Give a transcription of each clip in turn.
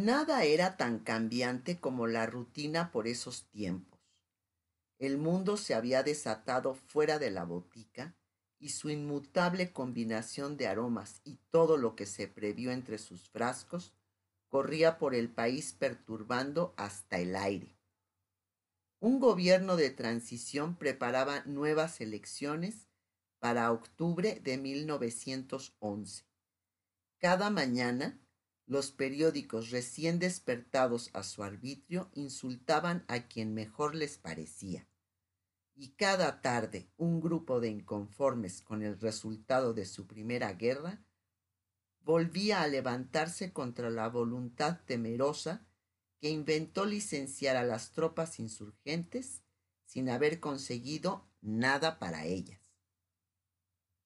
Nada era tan cambiante como la rutina por esos tiempos. El mundo se había desatado fuera de la botica y su inmutable combinación de aromas y todo lo que se previó entre sus frascos corría por el país perturbando hasta el aire. Un gobierno de transición preparaba nuevas elecciones para octubre de 1911. Cada mañana, los periódicos recién despertados a su arbitrio insultaban a quien mejor les parecía. Y cada tarde un grupo de inconformes con el resultado de su primera guerra volvía a levantarse contra la voluntad temerosa que inventó licenciar a las tropas insurgentes sin haber conseguido nada para ellas.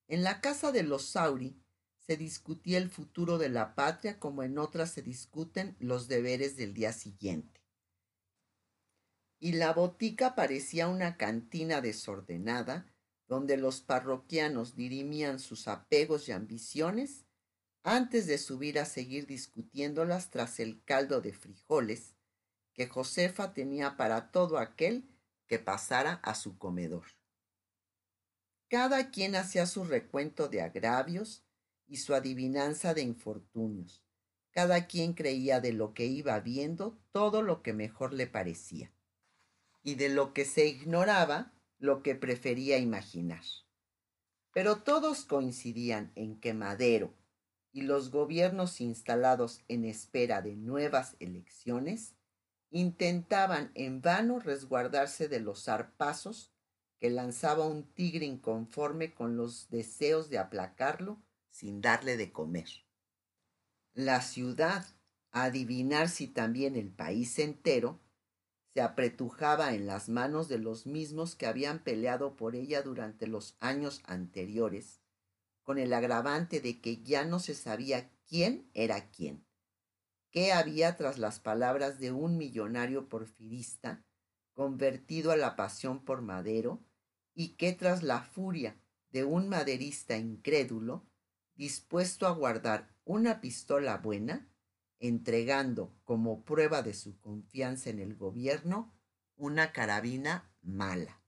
En la casa de los Sauri se discutía el futuro de la patria como en otras se discuten los deberes del día siguiente. Y la botica parecía una cantina desordenada donde los parroquianos dirimían sus apegos y ambiciones antes de subir a seguir discutiéndolas tras el caldo de frijoles que Josefa tenía para todo aquel que pasara a su comedor. Cada quien hacía su recuento de agravios y su adivinanza de infortunios. Cada quien creía de lo que iba viendo todo lo que mejor le parecía, y de lo que se ignoraba lo que prefería imaginar. Pero todos coincidían en que Madero y los gobiernos instalados en espera de nuevas elecciones intentaban en vano resguardarse de los zarpazos que lanzaba un tigre inconforme con los deseos de aplacarlo sin darle de comer. La ciudad, a adivinar si también el país entero, se apretujaba en las manos de los mismos que habían peleado por ella durante los años anteriores, con el agravante de que ya no se sabía quién era quién, qué había tras las palabras de un millonario porfirista convertido a la pasión por Madero, y que tras la furia de un maderista incrédulo, dispuesto a guardar una pistola buena, entregando como prueba de su confianza en el gobierno una carabina mala.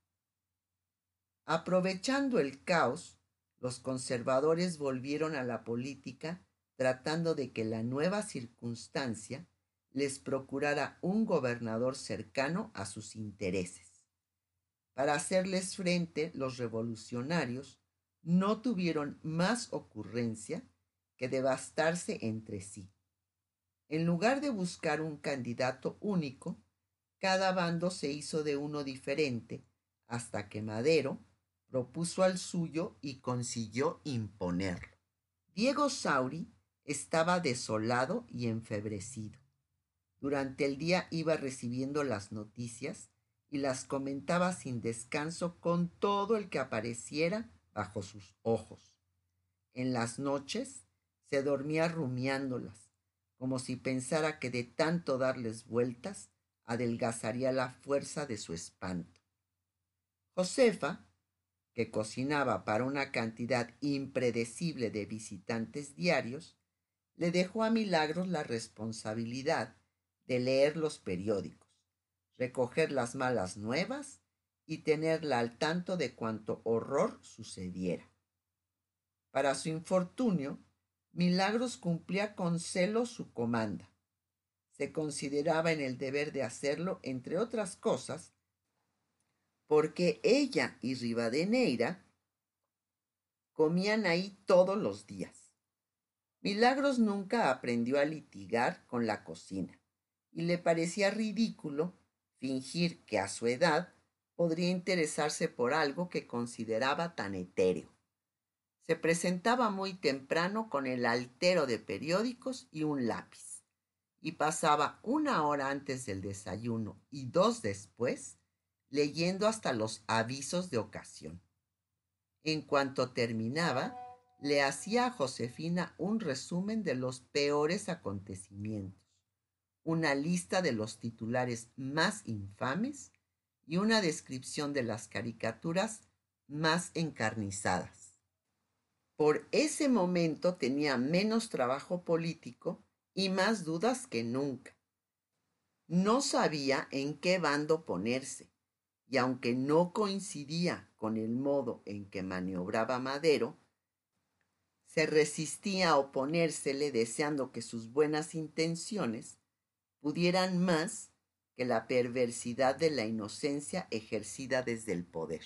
Aprovechando el caos, los conservadores volvieron a la política tratando de que la nueva circunstancia les procurara un gobernador cercano a sus intereses. Para hacerles frente, los revolucionarios no tuvieron más ocurrencia que devastarse entre sí. En lugar de buscar un candidato único, cada bando se hizo de uno diferente hasta que Madero propuso al suyo y consiguió imponerlo. Diego Sauri estaba desolado y enfebrecido. Durante el día iba recibiendo las noticias y las comentaba sin descanso con todo el que apareciera bajo sus ojos. En las noches se dormía rumiándolas, como si pensara que de tanto darles vueltas adelgazaría la fuerza de su espanto. Josefa, que cocinaba para una cantidad impredecible de visitantes diarios, le dejó a Milagros la responsabilidad de leer los periódicos recoger las malas nuevas y tenerla al tanto de cuanto horror sucediera. Para su infortunio, Milagros cumplía con celo su comanda. Se consideraba en el deber de hacerlo, entre otras cosas, porque ella y Rivadeneira comían ahí todos los días. Milagros nunca aprendió a litigar con la cocina y le parecía ridículo fingir que a su edad podría interesarse por algo que consideraba tan etéreo. Se presentaba muy temprano con el altero de periódicos y un lápiz, y pasaba una hora antes del desayuno y dos después leyendo hasta los avisos de ocasión. En cuanto terminaba, le hacía a Josefina un resumen de los peores acontecimientos una lista de los titulares más infames y una descripción de las caricaturas más encarnizadas. Por ese momento tenía menos trabajo político y más dudas que nunca. No sabía en qué bando ponerse, y aunque no coincidía con el modo en que maniobraba Madero, se resistía a oponérsele deseando que sus buenas intenciones pudieran más que la perversidad de la inocencia ejercida desde el poder.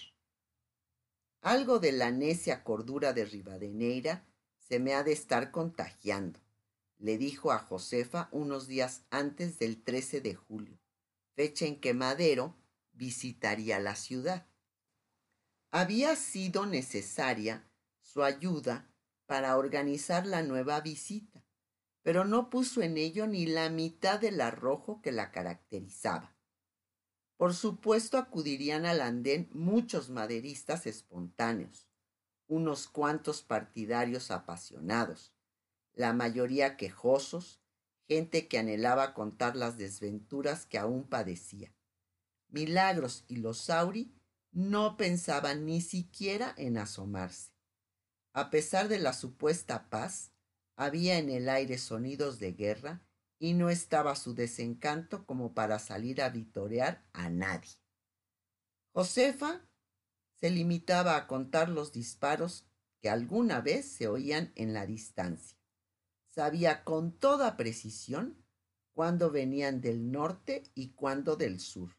Algo de la necia cordura de Rivadeneira se me ha de estar contagiando, le dijo a Josefa unos días antes del 13 de julio, fecha en que Madero visitaría la ciudad. Había sido necesaria su ayuda para organizar la nueva visita, pero no puso en ello ni la mitad del arrojo que la caracterizaba. Por supuesto acudirían al andén muchos maderistas espontáneos, unos cuantos partidarios apasionados, la mayoría quejosos, gente que anhelaba contar las desventuras que aún padecía. Milagros y los Sauri no pensaban ni siquiera en asomarse. A pesar de la supuesta paz, había en el aire sonidos de guerra y no estaba su desencanto como para salir a vitorear a nadie. Josefa se limitaba a contar los disparos que alguna vez se oían en la distancia. Sabía con toda precisión cuándo venían del norte y cuándo del sur,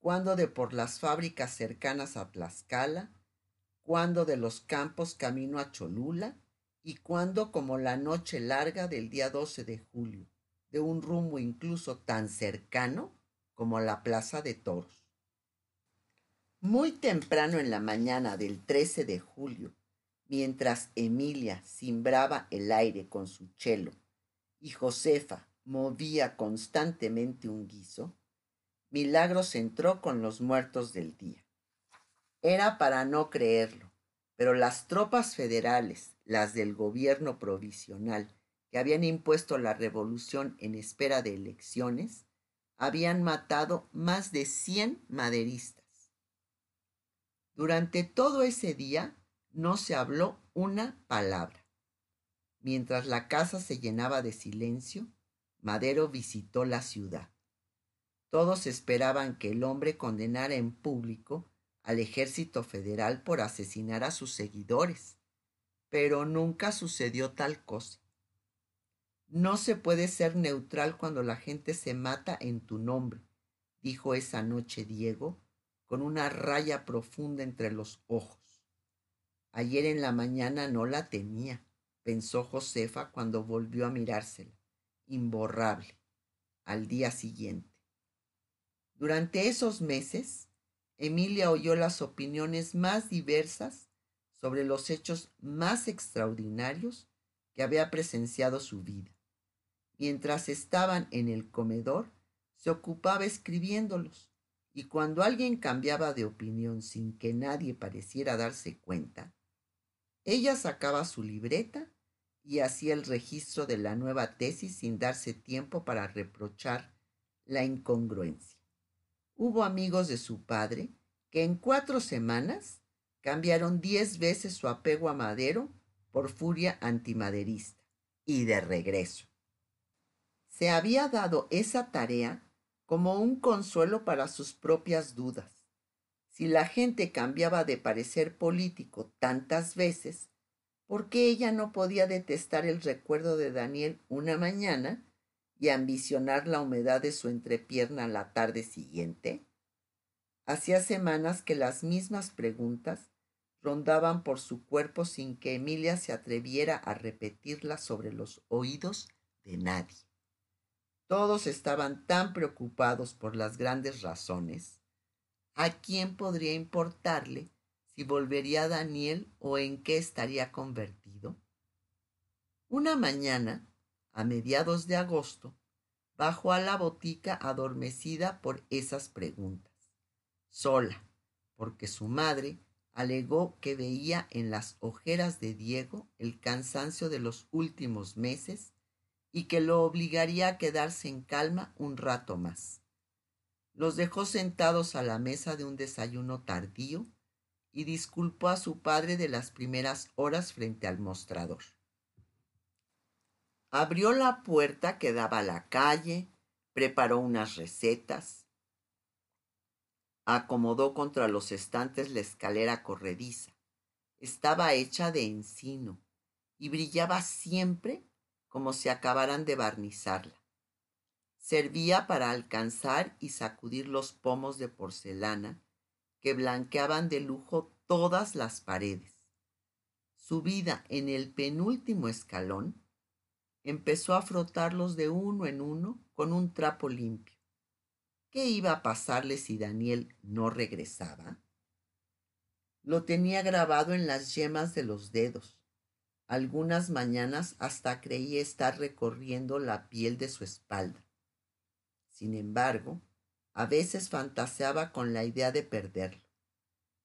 cuándo de por las fábricas cercanas a Tlaxcala, cuándo de los campos camino a Cholula y cuándo como la noche larga del día 12 de julio, de un rumbo incluso tan cercano como la Plaza de Toros. Muy temprano en la mañana del 13 de julio, mientras Emilia cimbraba el aire con su chelo y Josefa movía constantemente un guiso, Milagros entró con los muertos del día. Era para no creerlo, pero las tropas federales, las del gobierno provisional, que habían impuesto la revolución en espera de elecciones, habían matado más de cien maderistas. Durante todo ese día no se habló una palabra. Mientras la casa se llenaba de silencio, Madero visitó la ciudad. Todos esperaban que el hombre condenara en público al ejército federal por asesinar a sus seguidores, pero nunca sucedió tal cosa. No se puede ser neutral cuando la gente se mata en tu nombre, dijo esa noche Diego con una raya profunda entre los ojos. Ayer en la mañana no la tenía, pensó Josefa cuando volvió a mirársela, imborrable, al día siguiente. Durante esos meses, Emilia oyó las opiniones más diversas sobre los hechos más extraordinarios que había presenciado su vida. Mientras estaban en el comedor, se ocupaba escribiéndolos y cuando alguien cambiaba de opinión sin que nadie pareciera darse cuenta, ella sacaba su libreta y hacía el registro de la nueva tesis sin darse tiempo para reprochar la incongruencia. Hubo amigos de su padre que en cuatro semanas cambiaron diez veces su apego a Madero por furia antimaderista y de regreso. Se había dado esa tarea como un consuelo para sus propias dudas. Si la gente cambiaba de parecer político tantas veces, ¿por qué ella no podía detestar el recuerdo de Daniel una mañana y ambicionar la humedad de su entrepierna la tarde siguiente? Hacía semanas que las mismas preguntas rondaban por su cuerpo sin que Emilia se atreviera a repetirlas sobre los oídos de nadie. Todos estaban tan preocupados por las grandes razones. ¿A quién podría importarle si volvería Daniel o en qué estaría convertido? Una mañana, a mediados de agosto, bajó a la botica adormecida por esas preguntas, sola, porque su madre alegó que veía en las ojeras de Diego el cansancio de los últimos meses y que lo obligaría a quedarse en calma un rato más. Los dejó sentados a la mesa de un desayuno tardío y disculpó a su padre de las primeras horas frente al mostrador. Abrió la puerta que daba a la calle, preparó unas recetas, acomodó contra los estantes la escalera corrediza. Estaba hecha de encino y brillaba siempre como si acabaran de barnizarla. Servía para alcanzar y sacudir los pomos de porcelana que blanqueaban de lujo todas las paredes. Subida en el penúltimo escalón, empezó a frotarlos de uno en uno con un trapo limpio. ¿Qué iba a pasarle si Daniel no regresaba? Lo tenía grabado en las yemas de los dedos. Algunas mañanas hasta creía estar recorriendo la piel de su espalda. Sin embargo, a veces fantaseaba con la idea de perderlo.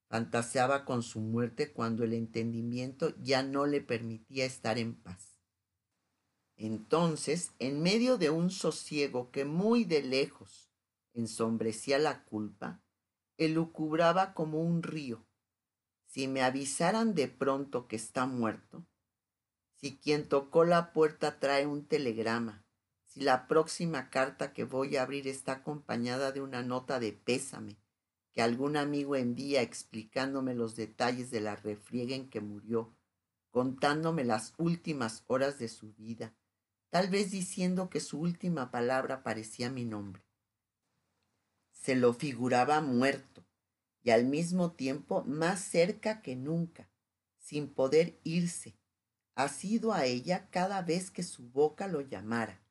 Fantaseaba con su muerte cuando el entendimiento ya no le permitía estar en paz. Entonces, en medio de un sosiego que muy de lejos ensombrecía la culpa, elucubraba como un río. Si me avisaran de pronto que está muerto, si quien tocó la puerta trae un telegrama, si la próxima carta que voy a abrir está acompañada de una nota de pésame que algún amigo envía explicándome los detalles de la refriega en que murió, contándome las últimas horas de su vida, tal vez diciendo que su última palabra parecía mi nombre. Se lo figuraba muerto y al mismo tiempo más cerca que nunca, sin poder irse, asido a ella cada vez que su boca lo llamara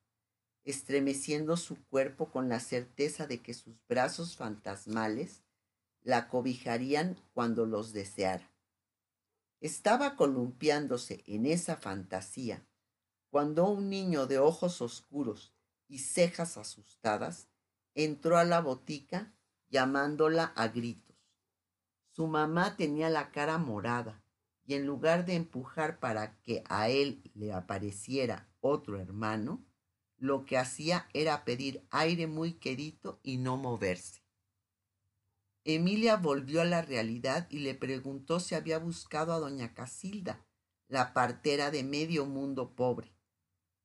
estremeciendo su cuerpo con la certeza de que sus brazos fantasmales la cobijarían cuando los deseara. Estaba columpiándose en esa fantasía cuando un niño de ojos oscuros y cejas asustadas entró a la botica llamándola a gritos. Su mamá tenía la cara morada y en lugar de empujar para que a él le apareciera otro hermano, lo que hacía era pedir aire muy querido y no moverse. Emilia volvió a la realidad y le preguntó si había buscado a doña Casilda, la partera de medio mundo pobre.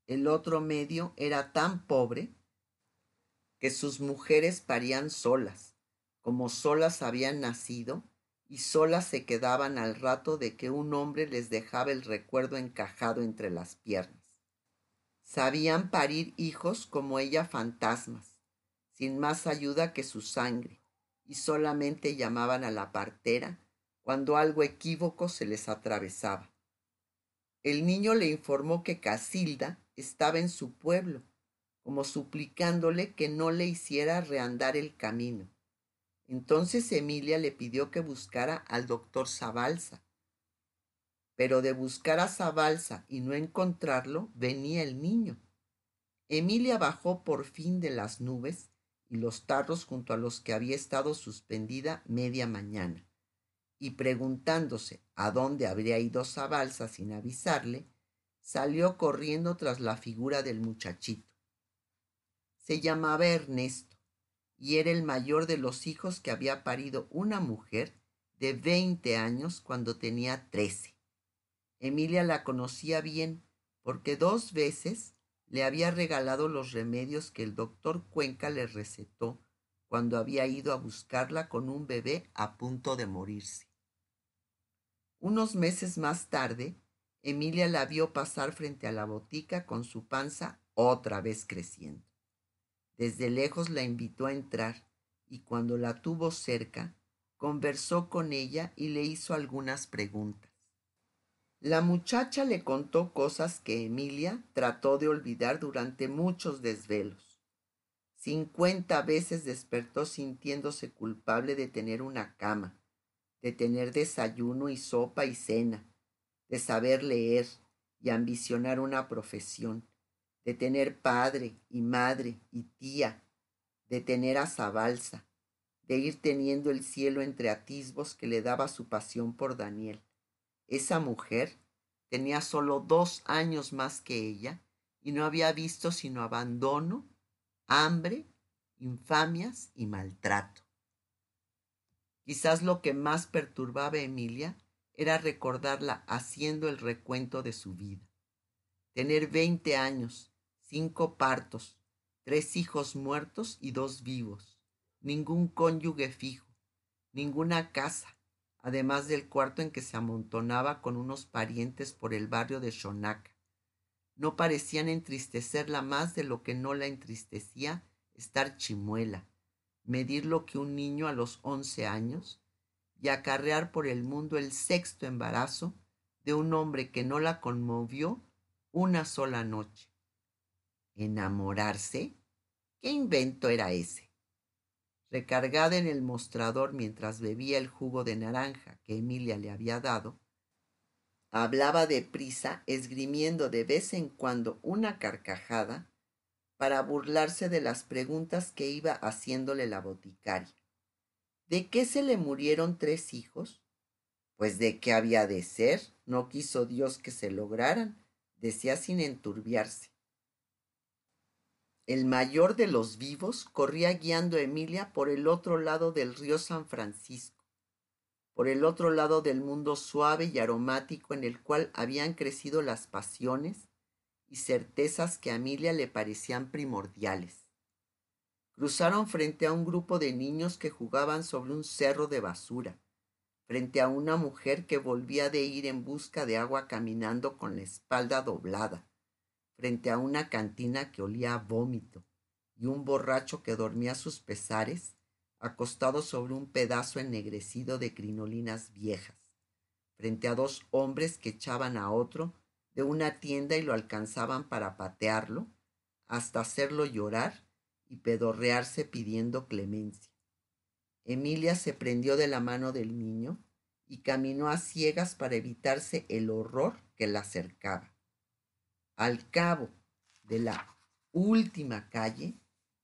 El otro medio era tan pobre que sus mujeres parían solas, como solas habían nacido y solas se quedaban al rato de que un hombre les dejaba el recuerdo encajado entre las piernas. Sabían parir hijos como ella fantasmas, sin más ayuda que su sangre, y solamente llamaban a la partera cuando algo equívoco se les atravesaba. El niño le informó que Casilda estaba en su pueblo, como suplicándole que no le hiciera reandar el camino. Entonces Emilia le pidió que buscara al doctor Zabalza, pero de buscar a Zabalza y no encontrarlo, venía el niño. Emilia bajó por fin de las nubes y los tarros junto a los que había estado suspendida media mañana, y preguntándose a dónde habría ido Zabalza sin avisarle, salió corriendo tras la figura del muchachito. Se llamaba Ernesto y era el mayor de los hijos que había parido una mujer de veinte años cuando tenía trece. Emilia la conocía bien porque dos veces le había regalado los remedios que el doctor Cuenca le recetó cuando había ido a buscarla con un bebé a punto de morirse. Unos meses más tarde, Emilia la vio pasar frente a la botica con su panza otra vez creciendo. Desde lejos la invitó a entrar y cuando la tuvo cerca, conversó con ella y le hizo algunas preguntas. La muchacha le contó cosas que Emilia trató de olvidar durante muchos desvelos. Cincuenta veces despertó sintiéndose culpable de tener una cama, de tener desayuno y sopa y cena, de saber leer y ambicionar una profesión, de tener padre y madre y tía, de tener a Zabalza, de ir teniendo el cielo entre atisbos que le daba su pasión por Daniel esa mujer tenía solo dos años más que ella y no había visto sino abandono, hambre, infamias y maltrato. Quizás lo que más perturbaba a Emilia era recordarla haciendo el recuento de su vida. tener veinte años, cinco partos, tres hijos muertos y dos vivos, ningún cónyuge fijo, ninguna casa, además del cuarto en que se amontonaba con unos parientes por el barrio de Shonaka. No parecían entristecerla más de lo que no la entristecía estar chimuela, medir lo que un niño a los once años y acarrear por el mundo el sexto embarazo de un hombre que no la conmovió una sola noche. ¿Enamorarse? ¿Qué invento era ese? Recargada en el mostrador mientras bebía el jugo de naranja que Emilia le había dado, hablaba deprisa, esgrimiendo de vez en cuando una carcajada para burlarse de las preguntas que iba haciéndole la boticaria. ¿De qué se le murieron tres hijos? Pues de qué había de ser, no quiso Dios que se lograran, decía sin enturbiarse. El mayor de los vivos corría guiando a Emilia por el otro lado del río San Francisco, por el otro lado del mundo suave y aromático en el cual habían crecido las pasiones y certezas que a Emilia le parecían primordiales. Cruzaron frente a un grupo de niños que jugaban sobre un cerro de basura, frente a una mujer que volvía de ir en busca de agua caminando con la espalda doblada frente a una cantina que olía a vómito y un borracho que dormía sus pesares acostado sobre un pedazo ennegrecido de crinolinas viejas, frente a dos hombres que echaban a otro de una tienda y lo alcanzaban para patearlo, hasta hacerlo llorar y pedorrearse pidiendo clemencia. Emilia se prendió de la mano del niño y caminó a ciegas para evitarse el horror que la acercaba. Al cabo de la última calle,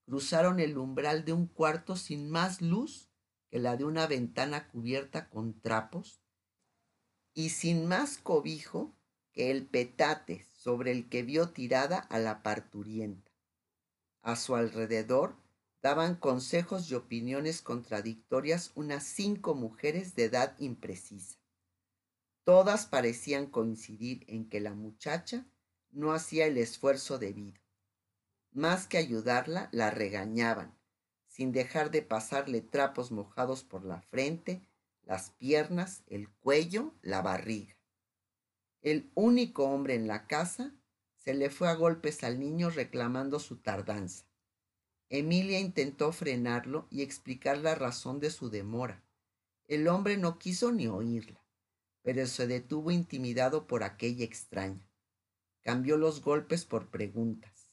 cruzaron el umbral de un cuarto sin más luz que la de una ventana cubierta con trapos y sin más cobijo que el petate sobre el que vio tirada a la parturienta. A su alrededor daban consejos y opiniones contradictorias unas cinco mujeres de edad imprecisa. Todas parecían coincidir en que la muchacha no hacía el esfuerzo debido. Más que ayudarla, la regañaban, sin dejar de pasarle trapos mojados por la frente, las piernas, el cuello, la barriga. El único hombre en la casa se le fue a golpes al niño reclamando su tardanza. Emilia intentó frenarlo y explicar la razón de su demora. El hombre no quiso ni oírla, pero se detuvo intimidado por aquella extraña cambió los golpes por preguntas.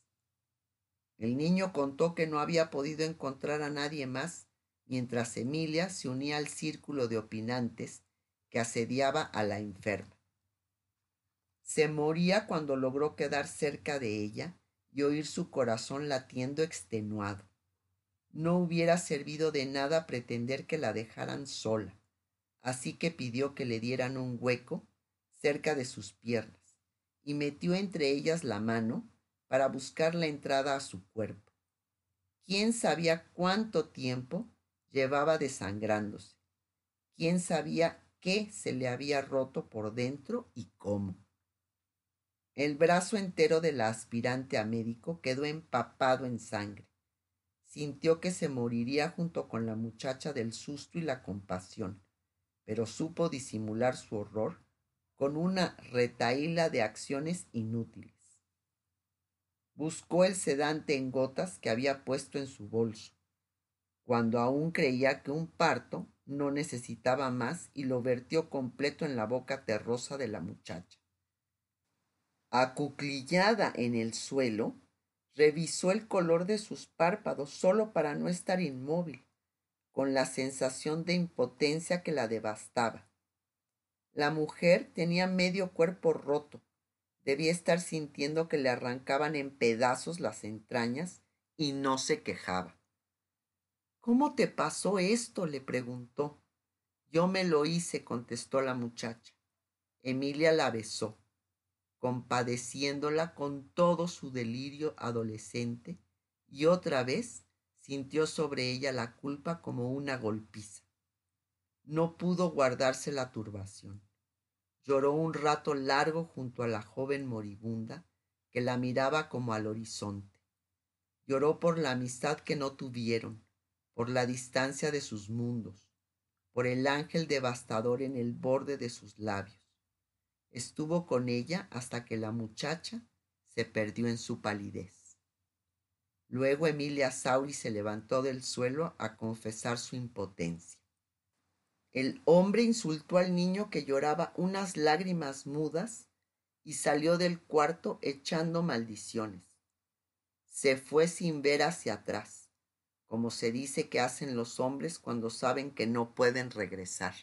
El niño contó que no había podido encontrar a nadie más mientras Emilia se unía al círculo de opinantes que asediaba a la enferma. Se moría cuando logró quedar cerca de ella y oír su corazón latiendo extenuado. No hubiera servido de nada pretender que la dejaran sola, así que pidió que le dieran un hueco cerca de sus piernas y metió entre ellas la mano para buscar la entrada a su cuerpo. ¿Quién sabía cuánto tiempo llevaba desangrándose? ¿Quién sabía qué se le había roto por dentro y cómo? El brazo entero de la aspirante a médico quedó empapado en sangre. Sintió que se moriría junto con la muchacha del susto y la compasión, pero supo disimular su horror con una retaíla de acciones inútiles. Buscó el sedante en gotas que había puesto en su bolso, cuando aún creía que un parto no necesitaba más y lo vertió completo en la boca terrosa de la muchacha. Acuclillada en el suelo, revisó el color de sus párpados solo para no estar inmóvil, con la sensación de impotencia que la devastaba. La mujer tenía medio cuerpo roto. Debía estar sintiendo que le arrancaban en pedazos las entrañas y no se quejaba. ¿Cómo te pasó esto? le preguntó. Yo me lo hice, contestó la muchacha. Emilia la besó, compadeciéndola con todo su delirio adolescente, y otra vez sintió sobre ella la culpa como una golpiza. No pudo guardarse la turbación. Lloró un rato largo junto a la joven moribunda que la miraba como al horizonte. Lloró por la amistad que no tuvieron, por la distancia de sus mundos, por el ángel devastador en el borde de sus labios. Estuvo con ella hasta que la muchacha se perdió en su palidez. Luego Emilia Sauri se levantó del suelo a confesar su impotencia. El hombre insultó al niño que lloraba unas lágrimas mudas y salió del cuarto echando maldiciones. Se fue sin ver hacia atrás, como se dice que hacen los hombres cuando saben que no pueden regresar.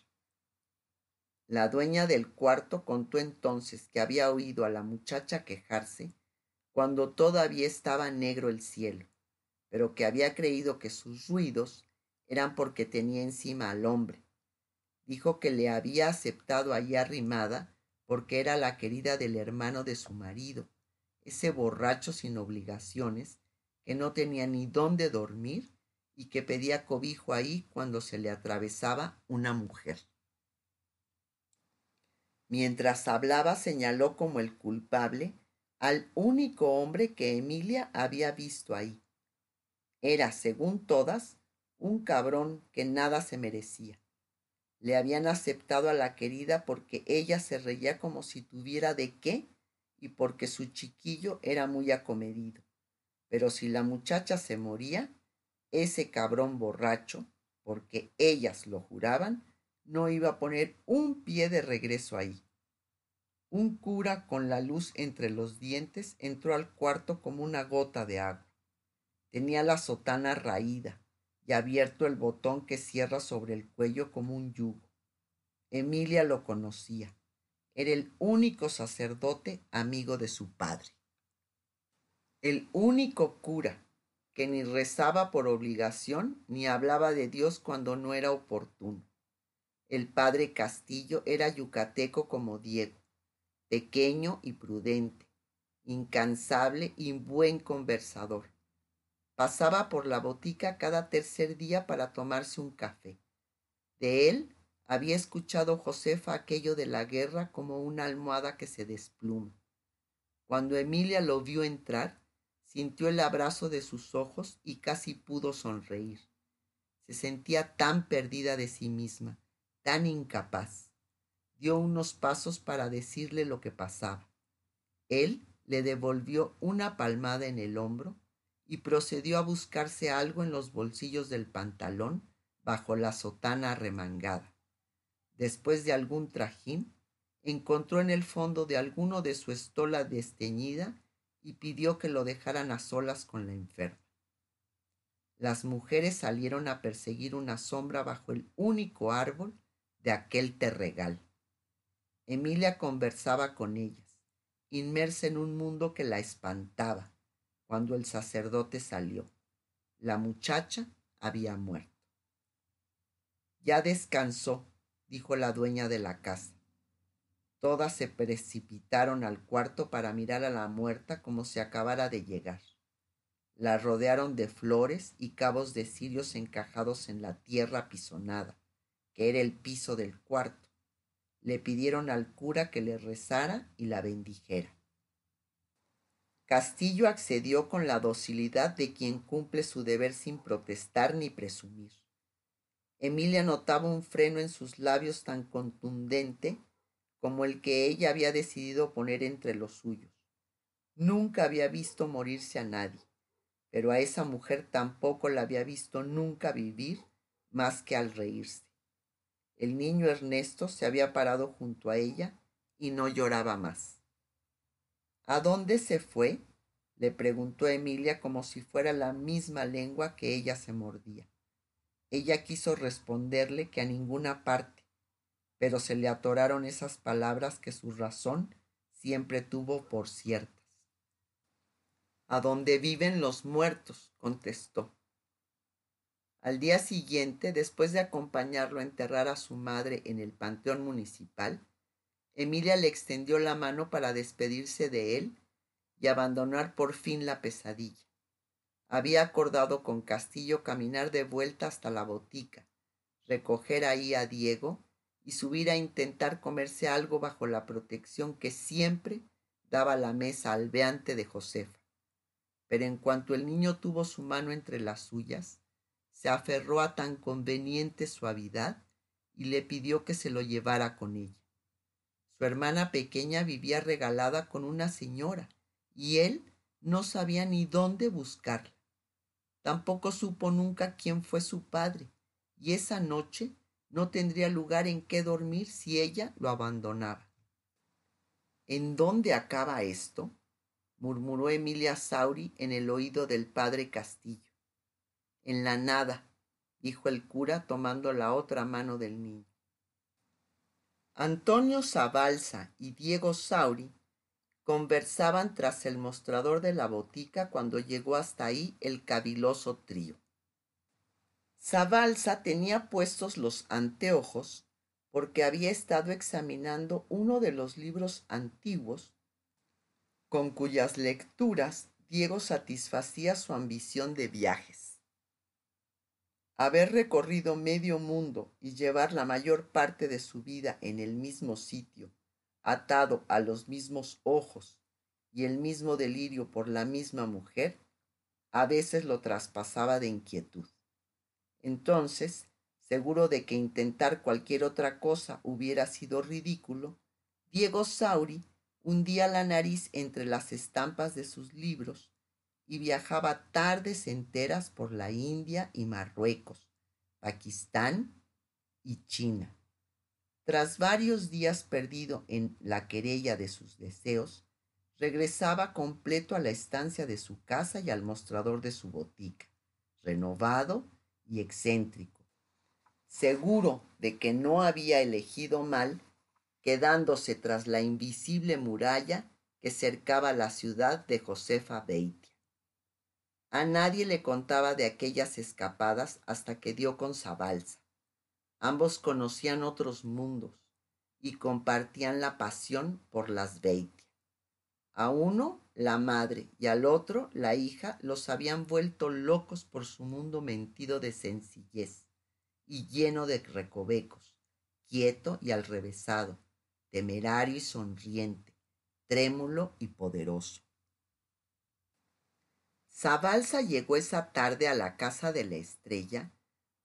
La dueña del cuarto contó entonces que había oído a la muchacha quejarse cuando todavía estaba negro el cielo, pero que había creído que sus ruidos eran porque tenía encima al hombre. Dijo que le había aceptado allí arrimada porque era la querida del hermano de su marido, ese borracho sin obligaciones, que no tenía ni dónde dormir y que pedía cobijo ahí cuando se le atravesaba una mujer. Mientras hablaba señaló como el culpable al único hombre que Emilia había visto ahí. Era, según todas, un cabrón que nada se merecía. Le habían aceptado a la querida porque ella se reía como si tuviera de qué y porque su chiquillo era muy acomedido. Pero si la muchacha se moría, ese cabrón borracho, porque ellas lo juraban, no iba a poner un pie de regreso ahí. Un cura con la luz entre los dientes entró al cuarto como una gota de agua. Tenía la sotana raída y abierto el botón que cierra sobre el cuello como un yugo. Emilia lo conocía. Era el único sacerdote amigo de su padre. El único cura que ni rezaba por obligación ni hablaba de Dios cuando no era oportuno. El padre Castillo era yucateco como Diego, pequeño y prudente, incansable y buen conversador. Pasaba por la botica cada tercer día para tomarse un café. De él había escuchado Josefa aquello de la guerra como una almohada que se despluma. Cuando Emilia lo vio entrar, sintió el abrazo de sus ojos y casi pudo sonreír. Se sentía tan perdida de sí misma, tan incapaz. Dio unos pasos para decirle lo que pasaba. Él le devolvió una palmada en el hombro y procedió a buscarse algo en los bolsillos del pantalón bajo la sotana remangada. Después de algún trajín, encontró en el fondo de alguno de su estola desteñida y pidió que lo dejaran a solas con la enferma. Las mujeres salieron a perseguir una sombra bajo el único árbol de aquel terregal. Emilia conversaba con ellas, inmersa en un mundo que la espantaba, cuando el sacerdote salió. La muchacha había muerto. Ya descansó, dijo la dueña de la casa. Todas se precipitaron al cuarto para mirar a la muerta como si acabara de llegar. La rodearon de flores y cabos de cirios encajados en la tierra pisonada que era el piso del cuarto. Le pidieron al cura que le rezara y la bendijera. Castillo accedió con la docilidad de quien cumple su deber sin protestar ni presumir. Emilia notaba un freno en sus labios tan contundente como el que ella había decidido poner entre los suyos. Nunca había visto morirse a nadie, pero a esa mujer tampoco la había visto nunca vivir más que al reírse. El niño Ernesto se había parado junto a ella y no lloraba más. ¿A dónde se fue? le preguntó Emilia como si fuera la misma lengua que ella se mordía. Ella quiso responderle que a ninguna parte, pero se le atoraron esas palabras que su razón siempre tuvo por ciertas. A dónde viven los muertos, contestó. Al día siguiente, después de acompañarlo a enterrar a su madre en el panteón municipal, Emilia le extendió la mano para despedirse de él y abandonar por fin la pesadilla. Había acordado con Castillo caminar de vuelta hasta la botica, recoger ahí a Diego y subir a intentar comerse algo bajo la protección que siempre daba la mesa albeante de Josefa. Pero en cuanto el niño tuvo su mano entre las suyas, se aferró a tan conveniente suavidad y le pidió que se lo llevara con ella. Su hermana pequeña vivía regalada con una señora y él no sabía ni dónde buscarla. Tampoco supo nunca quién fue su padre y esa noche no tendría lugar en qué dormir si ella lo abandonaba. ¿En dónde acaba esto? murmuró Emilia Sauri en el oído del padre Castillo. En la nada, dijo el cura tomando la otra mano del niño. Antonio Zabalza y Diego Sauri conversaban tras el mostrador de la botica cuando llegó hasta ahí el caviloso trío. Zabalza tenía puestos los anteojos porque había estado examinando uno de los libros antiguos con cuyas lecturas Diego satisfacía su ambición de viajes. Haber recorrido medio mundo y llevar la mayor parte de su vida en el mismo sitio, atado a los mismos ojos y el mismo delirio por la misma mujer, a veces lo traspasaba de inquietud. Entonces, seguro de que intentar cualquier otra cosa hubiera sido ridículo, Diego Sauri hundía la nariz entre las estampas de sus libros y viajaba tardes enteras por la India y Marruecos, Pakistán y China. Tras varios días perdido en la querella de sus deseos, regresaba completo a la estancia de su casa y al mostrador de su botica, renovado y excéntrico, seguro de que no había elegido mal quedándose tras la invisible muralla que cercaba la ciudad de Josefa Beitia. A nadie le contaba de aquellas escapadas hasta que dio con Zabalza. Ambos conocían otros mundos y compartían la pasión por las Beitia. A uno, la madre, y al otro, la hija, los habían vuelto locos por su mundo mentido de sencillez y lleno de recovecos, quieto y alrevesado, temerario y sonriente, trémulo y poderoso. Zabalza llegó esa tarde a la casa de la estrella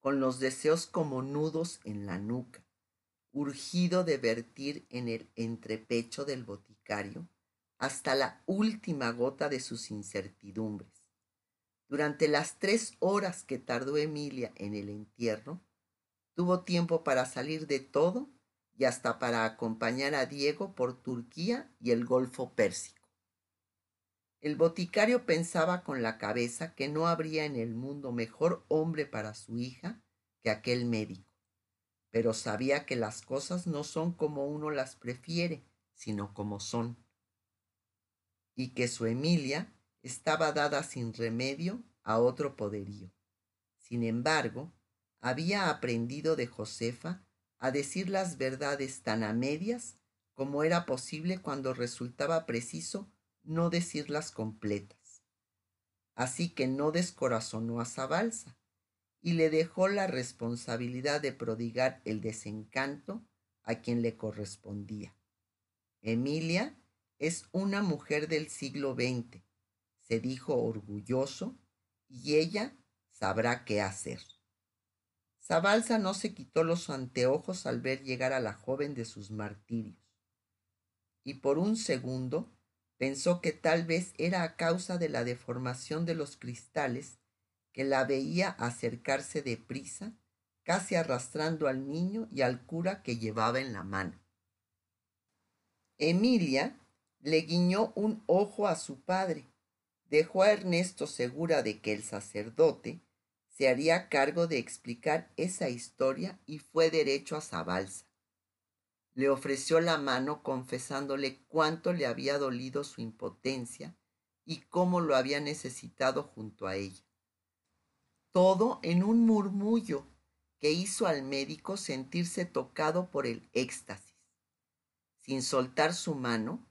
con los deseos como nudos en la nuca, urgido de vertir en el entrepecho del boticario hasta la última gota de sus incertidumbres. Durante las tres horas que tardó Emilia en el entierro, tuvo tiempo para salir de todo y hasta para acompañar a Diego por Turquía y el Golfo Pérsico. El boticario pensaba con la cabeza que no habría en el mundo mejor hombre para su hija que aquel médico, pero sabía que las cosas no son como uno las prefiere, sino como son, y que su Emilia estaba dada sin remedio a otro poderío. Sin embargo, había aprendido de Josefa a decir las verdades tan a medias como era posible cuando resultaba preciso no decirlas completas. Así que no descorazonó a Zabalza y le dejó la responsabilidad de prodigar el desencanto a quien le correspondía. Emilia es una mujer del siglo XX, se dijo orgulloso, y ella sabrá qué hacer. Zabalza no se quitó los anteojos al ver llegar a la joven de sus martirios, y por un segundo pensó que tal vez era a causa de la deformación de los cristales que la veía acercarse deprisa, casi arrastrando al niño y al cura que llevaba en la mano. Emilia le guiñó un ojo a su padre, dejó a Ernesto segura de que el sacerdote se haría cargo de explicar esa historia y fue derecho a Zabalza. Le ofreció la mano confesándole cuánto le había dolido su impotencia y cómo lo había necesitado junto a ella. Todo en un murmullo que hizo al médico sentirse tocado por el éxtasis. Sin soltar su mano,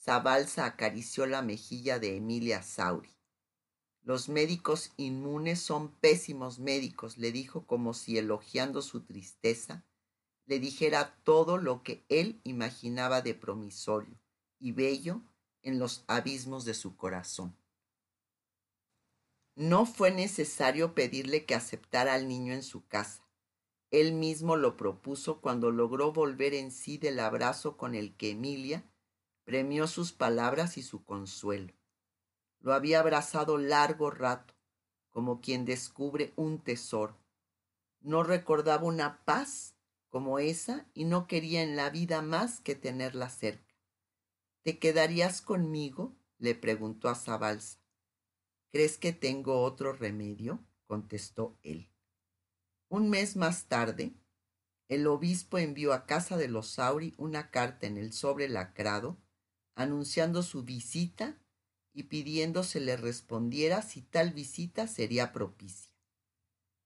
Zabalza acarició la mejilla de Emilia Sauri. Los médicos inmunes son pésimos médicos, le dijo como si elogiando su tristeza, le dijera todo lo que él imaginaba de promisorio y bello en los abismos de su corazón. No fue necesario pedirle que aceptara al niño en su casa. Él mismo lo propuso cuando logró volver en sí del abrazo con el que Emilia premió sus palabras y su consuelo. Lo había abrazado largo rato, como quien descubre un tesoro. No recordaba una paz como esa y no quería en la vida más que tenerla cerca. ¿Te quedarías conmigo? le preguntó a Zabalza. ¿Crees que tengo otro remedio? contestó él. Un mes más tarde, el obispo envió a casa de los Sauri una carta en el sobre lacrado anunciando su visita y pidiendo se le respondiera si tal visita sería propicia.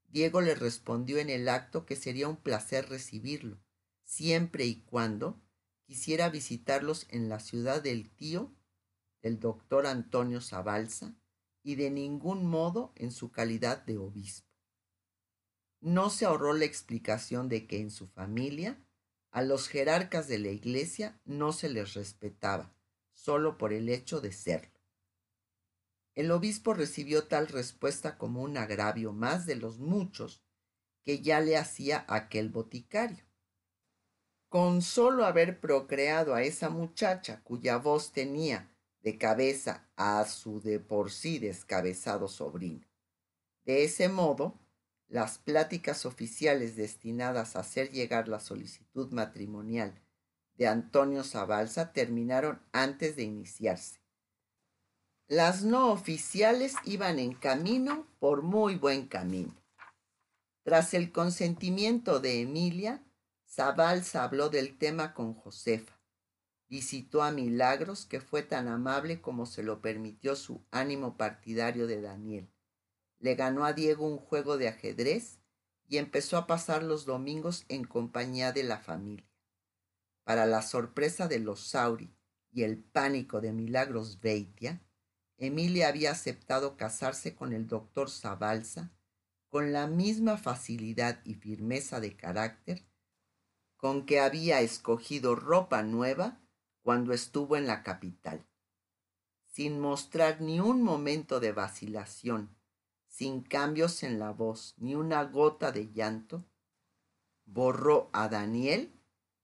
Diego le respondió en el acto que sería un placer recibirlo, siempre y cuando quisiera visitarlos en la ciudad del tío del doctor Antonio Zabalza y de ningún modo en su calidad de obispo. No se ahorró la explicación de que en su familia a los jerarcas de la iglesia no se les respetaba, solo por el hecho de serlo. El obispo recibió tal respuesta como un agravio más de los muchos que ya le hacía aquel boticario. Con solo haber procreado a esa muchacha cuya voz tenía de cabeza a su de por sí descabezado sobrino. De ese modo, las pláticas oficiales destinadas a hacer llegar la solicitud matrimonial de Antonio Zabalza terminaron antes de iniciarse. Las no oficiales iban en camino por muy buen camino. Tras el consentimiento de Emilia, Zabalza habló del tema con Josefa. Visitó a Milagros, que fue tan amable como se lo permitió su ánimo partidario de Daniel. Le ganó a Diego un juego de ajedrez y empezó a pasar los domingos en compañía de la familia. Para la sorpresa de los Sauri y el pánico de Milagros Beitia, Emilia había aceptado casarse con el doctor Zabalza con la misma facilidad y firmeza de carácter con que había escogido ropa nueva cuando estuvo en la capital. Sin mostrar ni un momento de vacilación, sin cambios en la voz ni una gota de llanto, borró a Daniel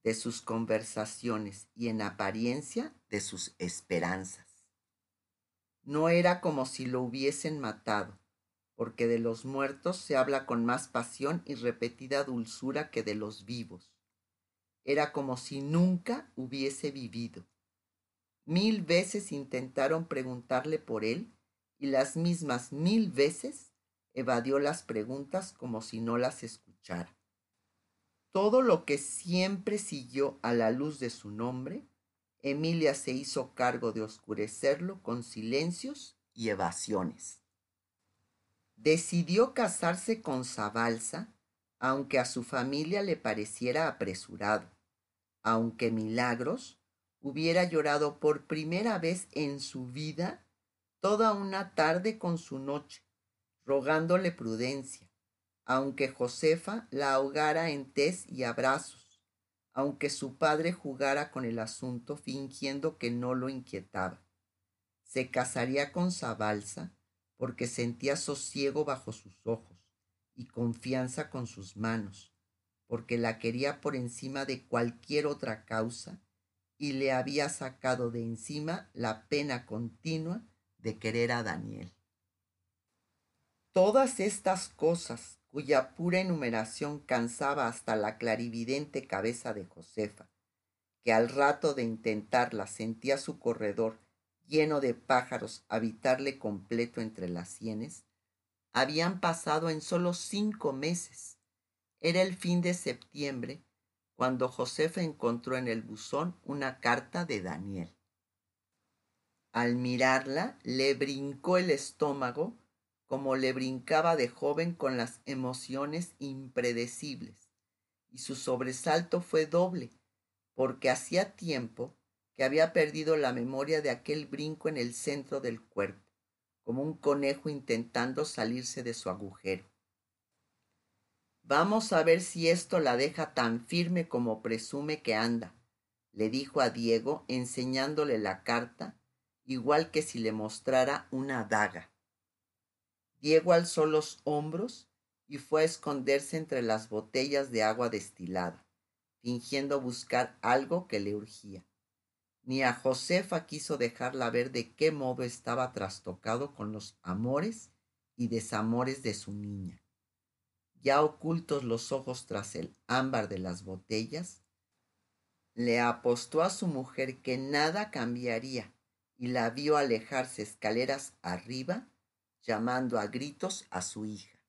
de sus conversaciones y en apariencia de sus esperanzas. No era como si lo hubiesen matado, porque de los muertos se habla con más pasión y repetida dulzura que de los vivos. Era como si nunca hubiese vivido. Mil veces intentaron preguntarle por él y las mismas mil veces evadió las preguntas como si no las escuchara. Todo lo que siempre siguió a la luz de su nombre, Emilia se hizo cargo de oscurecerlo con silencios y evasiones. Decidió casarse con Zabalza, aunque a su familia le pareciera apresurado, aunque Milagros hubiera llorado por primera vez en su vida toda una tarde con su noche, rogándole prudencia, aunque Josefa la ahogara en tés y abrazos, aunque su padre jugara con el asunto fingiendo que no lo inquietaba. Se casaría con Zabalza porque sentía sosiego bajo sus ojos y confianza con sus manos, porque la quería por encima de cualquier otra causa y le había sacado de encima la pena continua de querer a Daniel. Todas estas cosas cuya pura enumeración cansaba hasta la clarividente cabeza de Josefa, que al rato de intentarla sentía su corredor lleno de pájaros habitarle completo entre las sienes, habían pasado en solo cinco meses. Era el fin de septiembre cuando Josefa encontró en el buzón una carta de Daniel. Al mirarla le brincó el estómago como le brincaba de joven con las emociones impredecibles, y su sobresalto fue doble, porque hacía tiempo que había perdido la memoria de aquel brinco en el centro del cuerpo, como un conejo intentando salirse de su agujero. Vamos a ver si esto la deja tan firme como presume que anda, le dijo a Diego enseñándole la carta igual que si le mostrara una daga. Diego alzó los hombros y fue a esconderse entre las botellas de agua destilada, fingiendo buscar algo que le urgía. Ni a Josefa quiso dejarla ver de qué modo estaba trastocado con los amores y desamores de su niña. Ya ocultos los ojos tras el ámbar de las botellas, le apostó a su mujer que nada cambiaría y la vio alejarse escaleras arriba, llamando a gritos a su hija.